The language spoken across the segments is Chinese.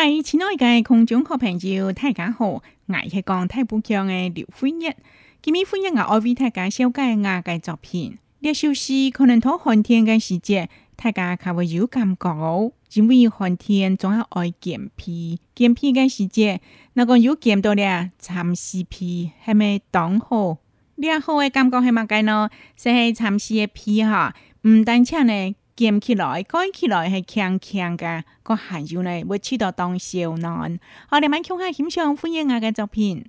嗨，亲爱的空中好朋友，大家好，我是讲太不强的刘辉日。今日辉日我爱为大家小介我嘅作品。呢首诗可能同寒天嘅时节，大家较会有感觉哦。因为寒天总系爱健脾，健脾嘅时节，那个有见到咧，蚕丝皮系咪当好？你好嘅感觉系乜嘅呢？是蚕丝嘅皮哈，唔单止呢。建起来、改起来系强强嘅，个还有呢，会起到当小难。我哋咪看下欣赏欢迎我嘅作品。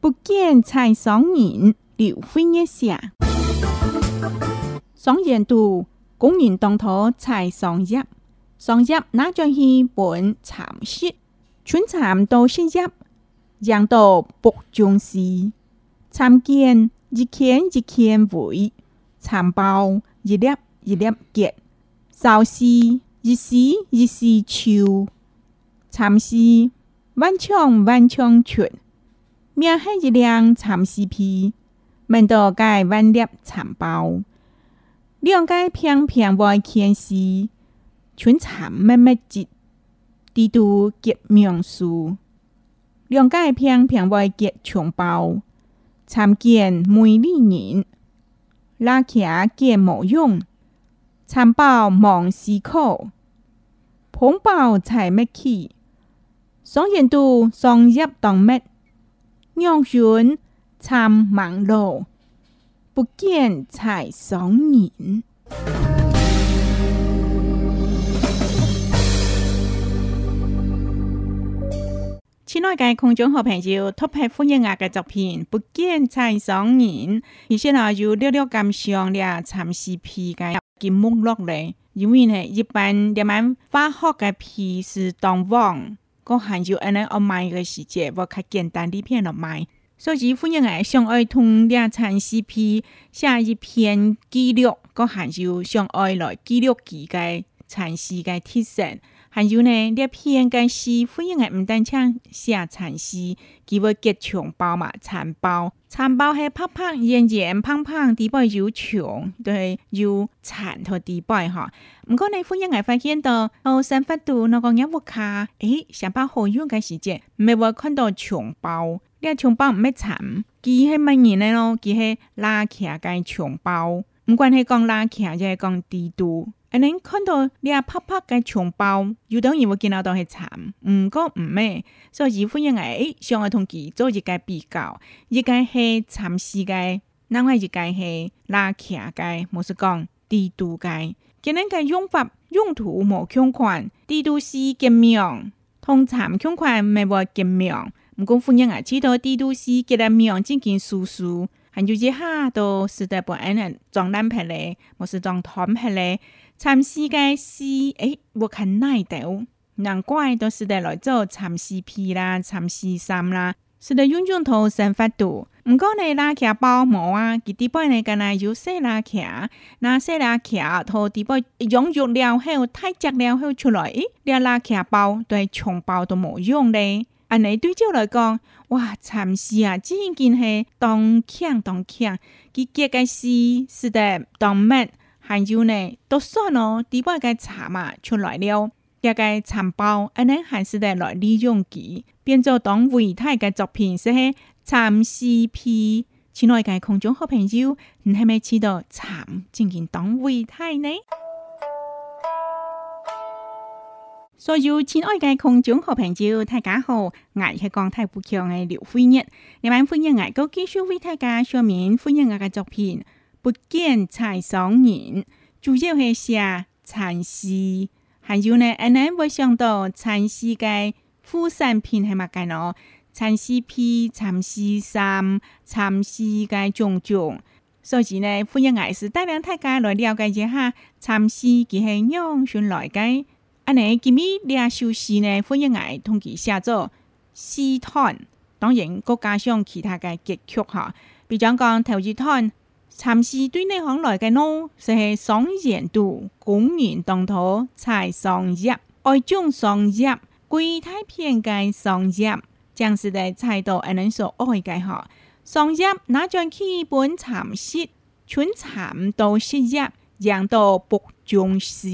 不见采桑人，刘辉一下。桑人度，工人当头采桑叶，桑叶拿咗去本蚕丝，春蚕都是叶。养到北中时，参见一圈一圈围，蚕包一粒一粒结，少时一时一时秋，蚕丝万枪万枪出，命系一辆蚕丝皮，闻到该万粒蚕包，两个平平外天丝，春蚕密密结，地都结苗树。两界平平外结长包，参见美丽人，拉骑见模样，参包忙思考，捧包才没起，双眼度双入当灭，娘孙参忙碌，不见才双人。亲爱的空中好朋友，特别欢迎我嘅作品，不见采桑人。而且呢，有略略感伤了蚕丝皮嘅金木落嚟，因为呢，一般人们化学嘅皮是当黄，个含有安尼我卖嘅时节，我较简单啲片落卖。所以欢迎我上爱同啲蚕丝皮写一篇记录，个含有上爱来记录佢嘅蚕丝嘅特性。还有呢，呢片嘅诗，欢迎嘅唔单唱写蚕丝，佢会结长包嘛，蚕包，蚕包系胖胖、圆圆、胖胖，底部有长，对，有蚕同底部哈。唔过呢，欢迎嘅发现到，哦，三发度那个一屋卡，诶，上班好用嘅时节，未会看到长包，呢长包唔系蚕，佢系乜嘢呢咯？佢系拉起嘅长包，唔管系讲拉起，就系讲地度。安尼看到你啊拍拍嘅长包，有等于会见到都系惨，唔过唔咩，所以欢迎诶，想要同佢做一个比较，一个系蚕丝嘅，另外一个系拉骑嘅，冇是讲地度嘅，今日嘅用法用途冇相款，地度是见面，同蚕相款未话见面，唔过欢迎啊，知道地度是见面进行叔叔，还有一下都是得不安人装烂皮咧，冇是装团皮咧。蚕丝嘅丝，诶，我看耐到，难怪都是得来做蚕丝皮啦、蚕丝衫啦，是得用用头生发度。毋过呢，拉卡包膜啊，佢底部呢，敢若有细拉卡，那细拉卡头底部用肉了后，太直了后出来，诶，拉卡包对长包都冇用咧。安尼对照来讲，哇，蚕丝啊，真件系当强当强，佢结嘅丝是得当乜？还有呢，都算哦，底部个茶嘛出来了，一个蚕包，安尼还是得来利用佢，变做当维泰嘅作品，是系蚕丝皮。亲爱嘅空中好朋友，你系咪知道蚕进行当维泰呢？所有亲爱嘅空中好朋友，大家好，我是讲太不强嘅刘辉日，你们欢迎我继续为大家说明欢迎我嘅作品。不见采桑人，主要系写蚕丝，还有呢，安尼会想到蚕丝嘅副产品系乜嘅咯？蚕丝皮、蚕丝衫、蚕丝嘅种种，所以呢，欢迎爱是带领大家来了解一下蚕丝佢系样选来嘅。安尼今日呢首诗呢，欢迎爱同佢写作诗团，当然各加上其他嘅结曲哈，比如讲头一团。蚕丝对内行来嘅喏，是双眼度公园当头采桑叶，爱种桑叶，贵太偏嘅桑叶，将是在采到安人所爱嘅哈。桑叶拿将去本蚕丝，春蚕到失业，养到不中时。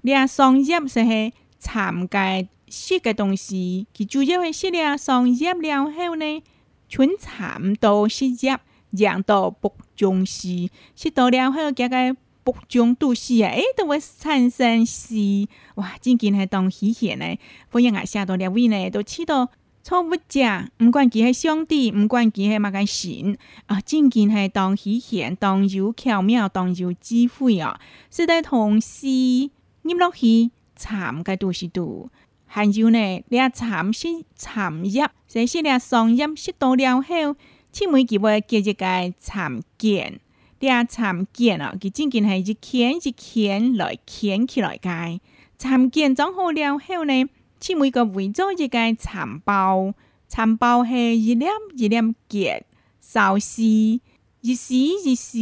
俩桑叶是系蚕嘅食嘅东西，佢主要系食俩桑叶了后呢，春蚕到失业，养到不中时，食到了后，加个不中都死啊！诶，都会产生死。哇，真见系当喜险呢，欢迎啊，下到两位呢，都吃到。错误者，毋管佢系上帝，唔管佢系乜嘅神，啊，真见系当喜贤，当有巧妙，当有智慧啊！是在同时入落去参嘅都是度，还有呢，你参是参入，这些你上入是到了后，请每佢会记一个参见，你参见啊，佢真件系一牵一牵来牵起来嘅，参见装好了后呢？请每个为做一个蚕包，蚕包系一粒一粒结，烧丝一丝一丝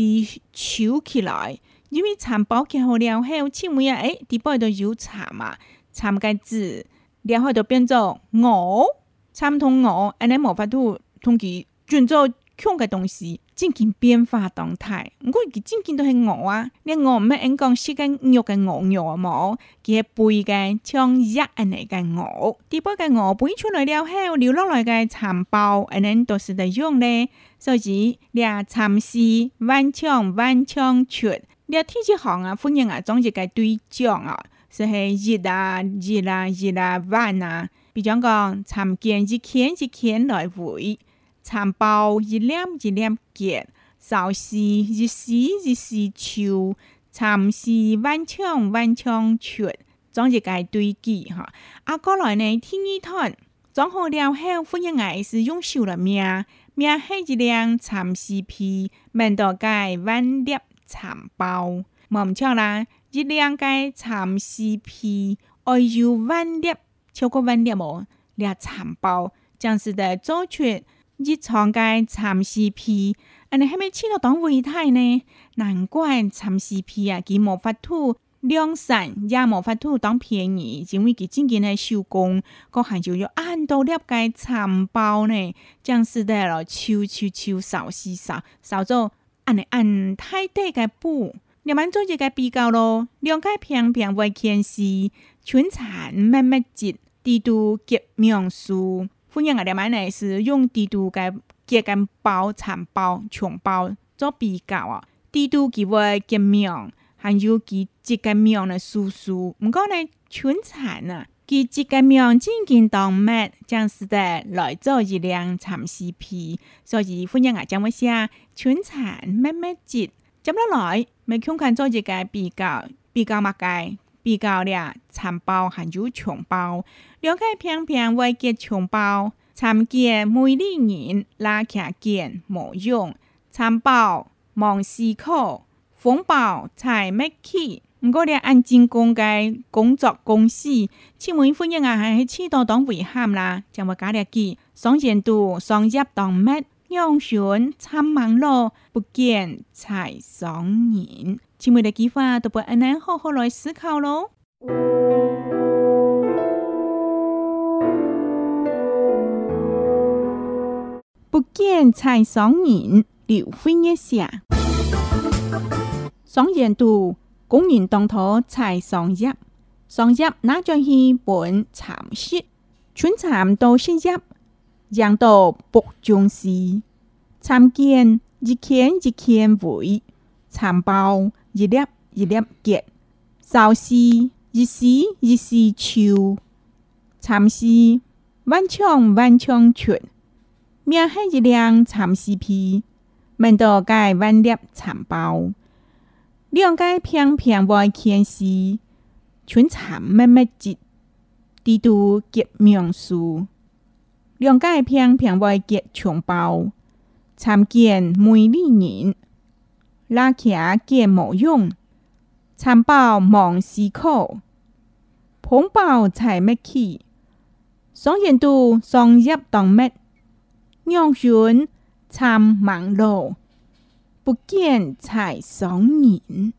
抽起来。因为蚕包结好了后，请每啊，诶，底部都有蚕嘛，蚕个字，然后就变做鹅，蚕同鹅，安尼无法度同佢转做强嘅东西。渐渐变化动态，我佢渐渐都系鹅啊！你鹅唔系应讲食紧肉嘅鹅肉啊冇，佢系背嘅像一安尼嘅鹅。第八嘅鹅背出来了后，流落来嘅蚕包，安尼都是得用咧。所以俩蚕丝弯枪弯枪出，俩天气行啊，欢迎啊，总一个对象啊，是系热啊热啊热啊弯啊，比如讲蚕剑一钳一钳来回。蚕包一粒一粒结，烧丝一丝一丝抽，蚕丝弯枪弯枪出，总一个对记哈。啊，过来呢，天一团装好了后，欢迎爱是用手来命，命系一两蚕丝皮，面到盖弯粒蚕包，冇错啦，一两个蚕丝皮，爱有弯粒，超过弯粒冇，俩蚕包，将是的做出。日常嘅蚕丝皮，安尼系咪吃到当胃太呢？难怪蚕丝皮啊，佢无法度量产，也无法度当便宜，因为佢真正系手工，个还就要按到粒嘅蚕包呢，将是的咯，抽抽抽，扫丝扫，扫做安尼按太低嘅布，你们做一个比较咯，两个平平为纤丝，全蚕密密结，地度结苗数。欢迎啊！两万呢是用地图嘅结根包、蚕包、虫包做比较啊。地图佢会结苗，还有佢结根苗的叔叔。唔过呢，春蚕啊，佢结根苗渐渐当麦，将是的来做一辆蚕丝皮。所以欢迎啊，将我写春蚕咩咩结，接落来咪看看做一个比较，比较乜嘅。比较了蚕包还有虫包，两个偏偏会结虫包，蚕结每里人拉起见无用，蚕包忙思考，风暴才没起。毋过咧按进攻嘅工作公司，请问欢迎啊，还是起到当遗憾啦？将我加了记，双前度双入当乜？用选参忙碌，不见才双年。前面的计划都不安能好好来思考咯。不见才双年，刘辉一下。双年度公园当头才双入，双入那就去本蚕食，春蚕都是入，养到不中时，参见一天一天为蚕包。一粒一粒结，烧丝一丝一丝抽，蚕丝弯枪弯枪出，命系一辆蚕丝皮，门到盖弯粒蚕包，两个平平外牵丝，全蚕密密结，地度结苗树，两个平平外结长包，参见每里人。拉起见无用，蚕包忙思考，蓬包才没起，双眼度双入当灭，让选参忙碌，不见才双年。